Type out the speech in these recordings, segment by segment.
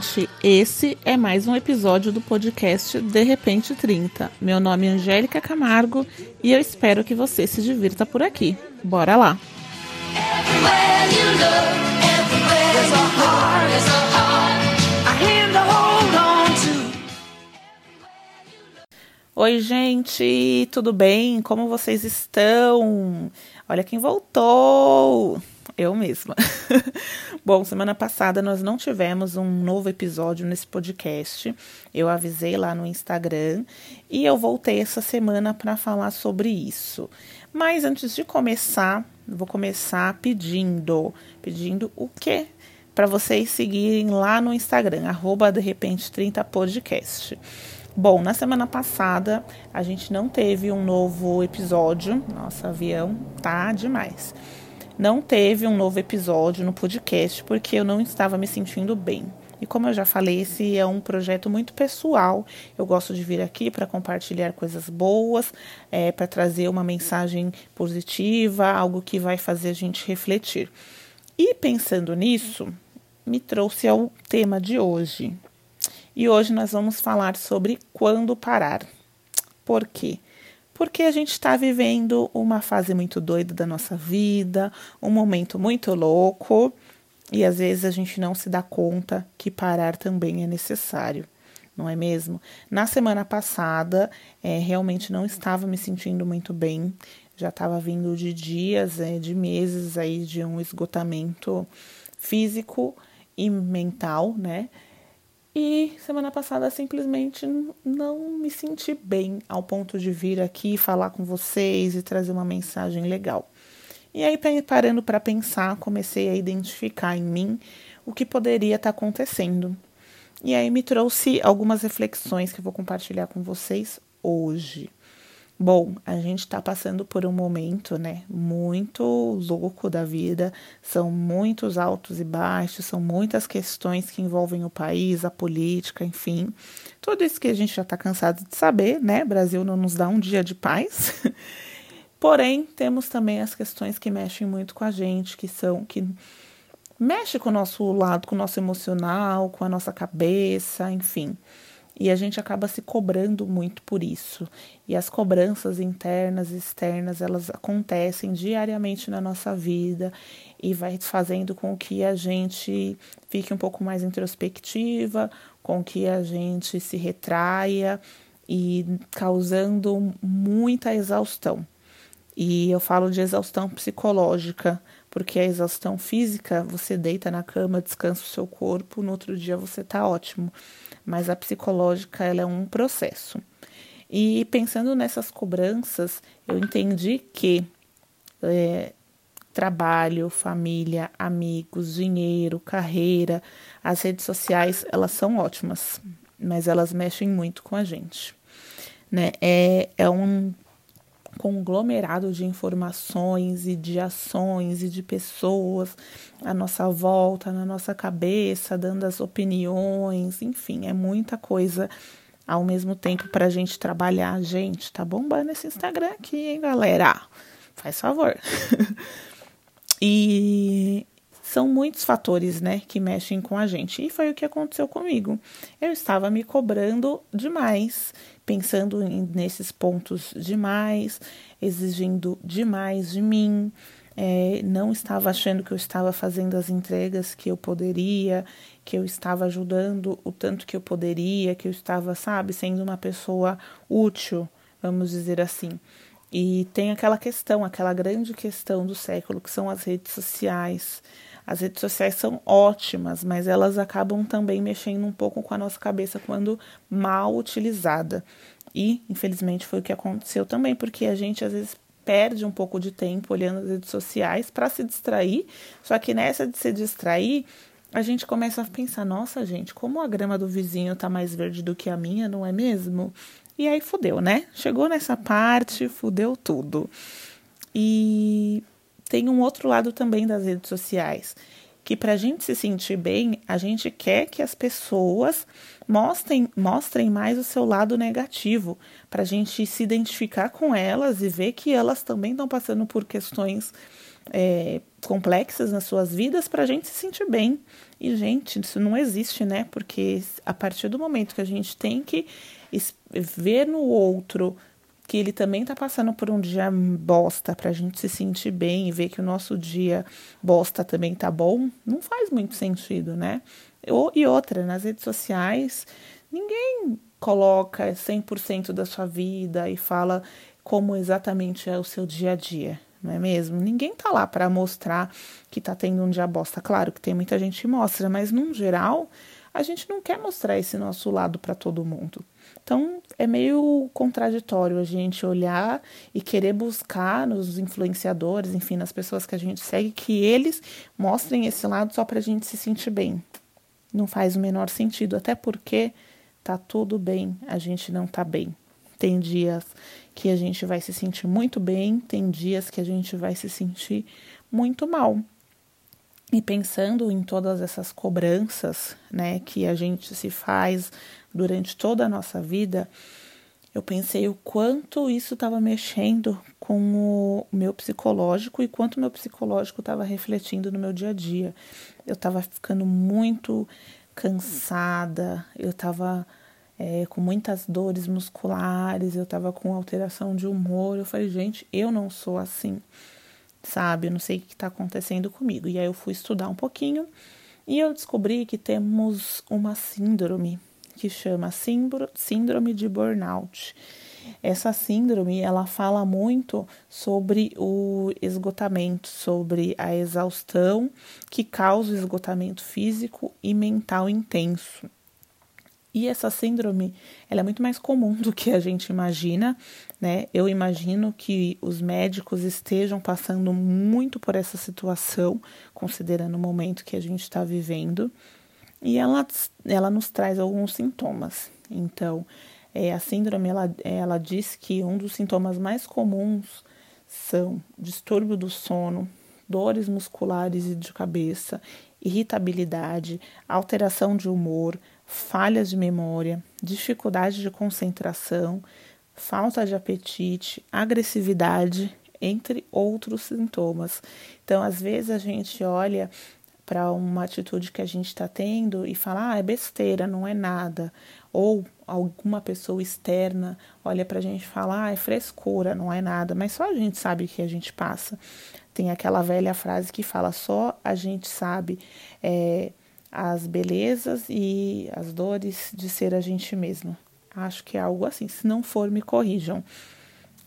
gente, esse é mais um episódio do podcast De Repente 30. Meu nome é Angélica Camargo e eu espero que você se divirta por aqui. Bora lá! Oi, gente, tudo bem? Como vocês estão? Olha quem voltou! Eu mesma. Bom, semana passada nós não tivemos um novo episódio nesse podcast. Eu avisei lá no Instagram e eu voltei essa semana para falar sobre isso. Mas antes de começar, vou começar pedindo, pedindo o quê? Para vocês seguirem lá no Instagram, arroba de repente 30 podcast. Bom, na semana passada a gente não teve um novo episódio. Nossa, avião tá demais não teve um novo episódio no podcast porque eu não estava me sentindo bem. E como eu já falei, esse é um projeto muito pessoal. Eu gosto de vir aqui para compartilhar coisas boas, é, para trazer uma mensagem positiva, algo que vai fazer a gente refletir. E pensando nisso, me trouxe ao tema de hoje. E hoje nós vamos falar sobre quando parar. Por quê? Porque a gente está vivendo uma fase muito doida da nossa vida, um momento muito louco, e às vezes a gente não se dá conta que parar também é necessário, não é mesmo? Na semana passada, é, realmente não estava me sentindo muito bem, já estava vindo de dias, é, de meses aí de um esgotamento físico e mental, né? E semana passada simplesmente não me senti bem ao ponto de vir aqui falar com vocês e trazer uma mensagem legal. E aí, parando para pensar, comecei a identificar em mim o que poderia estar tá acontecendo. E aí me trouxe algumas reflexões que eu vou compartilhar com vocês hoje. Bom, a gente está passando por um momento, né, muito louco da vida. São muitos altos e baixos, são muitas questões que envolvem o país, a política, enfim. Tudo isso que a gente já está cansado de saber, né? Brasil não nos dá um dia de paz. Porém, temos também as questões que mexem muito com a gente, que são que mexe com o nosso lado, com o nosso emocional, com a nossa cabeça, enfim. E a gente acaba se cobrando muito por isso. E as cobranças internas e externas, elas acontecem diariamente na nossa vida e vai fazendo com que a gente fique um pouco mais introspectiva, com que a gente se retraia e causando muita exaustão. E eu falo de exaustão psicológica, porque a exaustão física, você deita na cama, descansa o seu corpo, no outro dia você tá ótimo mas a psicológica ela é um processo. E pensando nessas cobranças, eu entendi que é, trabalho, família, amigos, dinheiro, carreira, as redes sociais, elas são ótimas, mas elas mexem muito com a gente. Né? É, é um conglomerado de informações e de ações e de pessoas à nossa volta, na nossa cabeça, dando as opiniões, enfim, é muita coisa ao mesmo tempo para a gente trabalhar. Gente, tá bombando esse Instagram aqui, hein, galera? Faz favor. e são muitos fatores, né, que mexem com a gente. E foi o que aconteceu comigo. Eu estava me cobrando demais, pensando nesses pontos demais, exigindo demais de mim. É, não estava achando que eu estava fazendo as entregas que eu poderia, que eu estava ajudando o tanto que eu poderia, que eu estava, sabe, sendo uma pessoa útil, vamos dizer assim. E tem aquela questão, aquela grande questão do século, que são as redes sociais. As redes sociais são ótimas, mas elas acabam também mexendo um pouco com a nossa cabeça quando mal utilizada. E, infelizmente, foi o que aconteceu também, porque a gente às vezes perde um pouco de tempo olhando as redes sociais para se distrair, só que nessa de se distrair, a gente começa a pensar: nossa, gente, como a grama do vizinho tá mais verde do que a minha, não é mesmo? E aí fudeu, né? Chegou nessa parte, fudeu tudo. E tem um outro lado também das redes sociais, que para a gente se sentir bem, a gente quer que as pessoas mostrem, mostrem mais o seu lado negativo, para a gente se identificar com elas e ver que elas também estão passando por questões é, complexas nas suas vidas para a gente se sentir bem. E, gente, isso não existe, né? Porque a partir do momento que a gente tem que ver no outro que ele também tá passando por um dia bosta pra gente se sentir bem e ver que o nosso dia bosta também tá bom, não faz muito sentido, né? E outra, nas redes sociais, ninguém coloca 100% da sua vida e fala como exatamente é o seu dia a dia, não é mesmo? Ninguém tá lá para mostrar que tá tendo um dia bosta. Claro que tem muita gente que mostra, mas num geral, a gente não quer mostrar esse nosso lado para todo mundo. Então é meio contraditório a gente olhar e querer buscar nos influenciadores, enfim, nas pessoas que a gente segue, que eles mostrem esse lado só para a gente se sentir bem. Não faz o menor sentido, até porque tá tudo bem, a gente não tá bem. Tem dias que a gente vai se sentir muito bem, tem dias que a gente vai se sentir muito mal. E pensando em todas essas cobranças, né, que a gente se faz durante toda a nossa vida, eu pensei o quanto isso estava mexendo com o meu psicológico e quanto o meu psicológico estava refletindo no meu dia a dia. Eu estava ficando muito cansada, eu estava é, com muitas dores musculares, eu estava com alteração de humor. Eu falei, gente, eu não sou assim sabe? Eu não sei o que está acontecendo comigo. E aí eu fui estudar um pouquinho e eu descobri que temos uma síndrome que chama síndrome de burnout. Essa síndrome, ela fala muito sobre o esgotamento, sobre a exaustão que causa o esgotamento físico e mental intenso. E essa síndrome, ela é muito mais comum do que a gente imagina, né? Eu imagino que os médicos estejam passando muito por essa situação, considerando o momento que a gente está vivendo. E ela, ela nos traz alguns sintomas. Então, é, a síndrome, ela, ela diz que um dos sintomas mais comuns são distúrbio do sono, dores musculares e de cabeça, irritabilidade, alteração de humor, falhas de memória, dificuldade de concentração, falta de apetite, agressividade, entre outros sintomas. Então, às vezes a gente olha para uma atitude que a gente está tendo e fala, ah, é besteira, não é nada. Ou alguma pessoa externa olha para a gente e fala, ah, é frescura, não é nada. Mas só a gente sabe o que a gente passa. Tem aquela velha frase que fala, só a gente sabe é, as belezas e as dores de ser a gente mesmo. Acho que é algo assim. Se não for, me corrijam.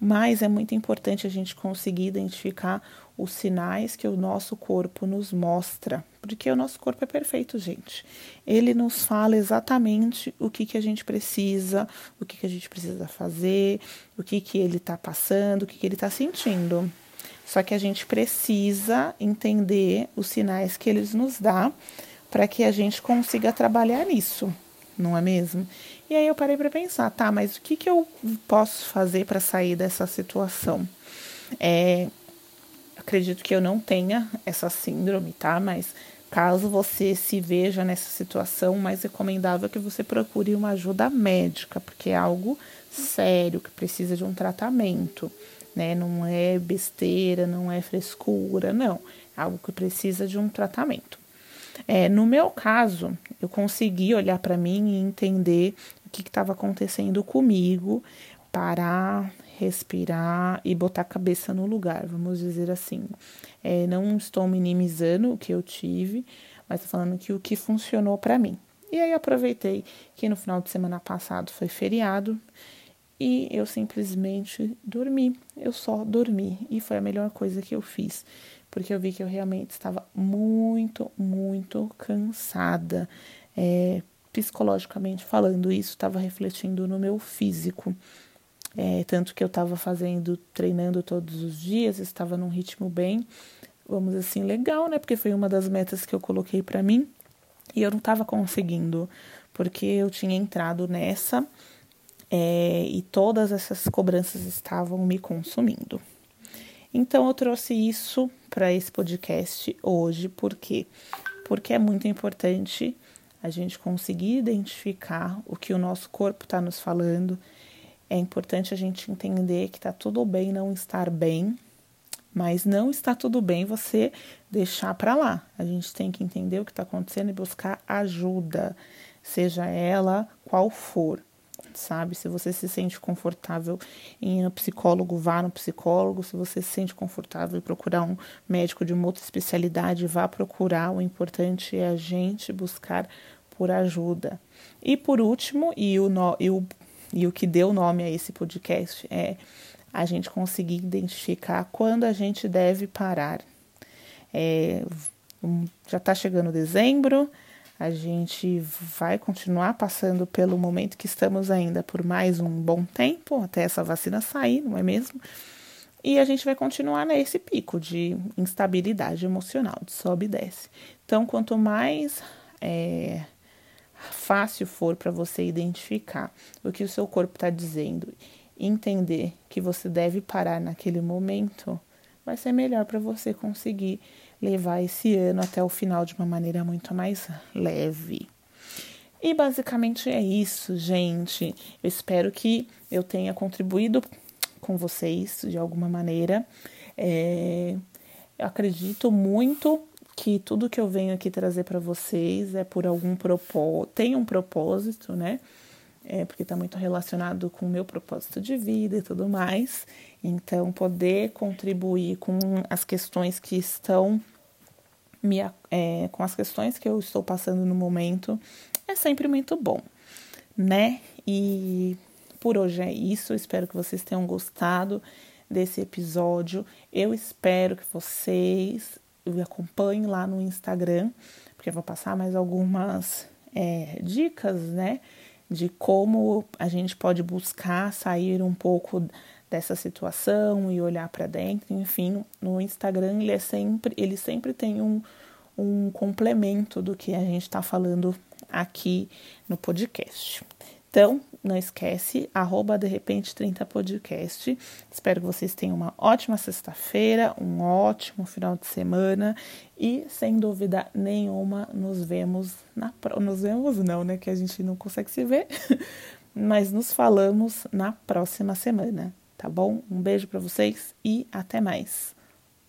Mas é muito importante a gente conseguir identificar os sinais que o nosso corpo nos mostra, porque o nosso corpo é perfeito, gente. Ele nos fala exatamente o que, que a gente precisa, o que, que a gente precisa fazer, o que, que ele está passando, o que, que ele está sentindo. Só que a gente precisa entender os sinais que eles nos dão para que a gente consiga trabalhar nisso, não é mesmo? E aí eu parei para pensar, tá, mas o que, que eu posso fazer para sair dessa situação? É, acredito que eu não tenha essa síndrome, tá? Mas caso você se veja nessa situação, mais recomendável é que você procure uma ajuda médica, porque é algo sério que precisa de um tratamento, né? Não é besteira, não é frescura, não. É algo que precisa de um tratamento. É, no meu caso, eu consegui olhar para mim e entender o que estava acontecendo comigo, parar, respirar e botar a cabeça no lugar, vamos dizer assim. É, não estou minimizando o que eu tive, mas falando que o que funcionou para mim. E aí aproveitei que no final de semana passado foi feriado e eu simplesmente dormi. Eu só dormi e foi a melhor coisa que eu fiz porque eu vi que eu realmente estava muito, muito cansada. É, psicologicamente falando, isso estava refletindo no meu físico. É, tanto que eu estava fazendo, treinando todos os dias, estava num ritmo bem, vamos dizer assim, legal, né? Porque foi uma das metas que eu coloquei para mim e eu não estava conseguindo, porque eu tinha entrado nessa é, e todas essas cobranças estavam me consumindo. Então eu trouxe isso para esse podcast hoje, por quê? Porque é muito importante a gente conseguir identificar o que o nosso corpo está nos falando. É importante a gente entender que está tudo bem não estar bem Mas não está tudo bem você deixar para lá. A gente tem que entender o que está acontecendo e buscar ajuda, seja ela qual for sabe? Se você se sente confortável em ir no psicólogo, vá no psicólogo. Se você se sente confortável em procurar um médico de uma outra especialidade, vá procurar. O importante é a gente buscar por ajuda. E por último, e o, no, e o, e o que deu nome a esse podcast é a gente conseguir identificar quando a gente deve parar. É, já está chegando dezembro, a gente vai continuar passando pelo momento que estamos ainda por mais um bom tempo, até essa vacina sair, não é mesmo? E a gente vai continuar nesse pico de instabilidade emocional, de sobe e desce. Então, quanto mais é, fácil for para você identificar o que o seu corpo está dizendo, entender que você deve parar naquele momento, vai ser melhor para você conseguir levar esse ano até o final de uma maneira muito mais leve. E basicamente é isso, gente. Eu espero que eu tenha contribuído com vocês de alguma maneira. É, eu acredito muito que tudo que eu venho aqui trazer para vocês é por algum propósito, tem um propósito, né? É porque está muito relacionado com o meu propósito de vida e tudo mais. Então, poder contribuir com as questões que estão me, é, com as questões que eu estou passando no momento é sempre muito bom, né? E por hoje é isso. Espero que vocês tenham gostado desse episódio. Eu espero que vocês me acompanhem lá no Instagram, porque eu vou passar mais algumas é, dicas, né? De como a gente pode buscar sair um pouco dessa situação e olhar para dentro, enfim, no Instagram ele é sempre, ele sempre tem um, um complemento do que a gente está falando aqui no podcast. Então, não esquece, arroba de repente 30 podcast. Espero que vocês tenham uma ótima sexta-feira, um ótimo final de semana e, sem dúvida nenhuma, nos vemos na nos vemos não, né, que a gente não consegue se ver, mas nos falamos na próxima semana tá bom? Um beijo para vocês e até mais.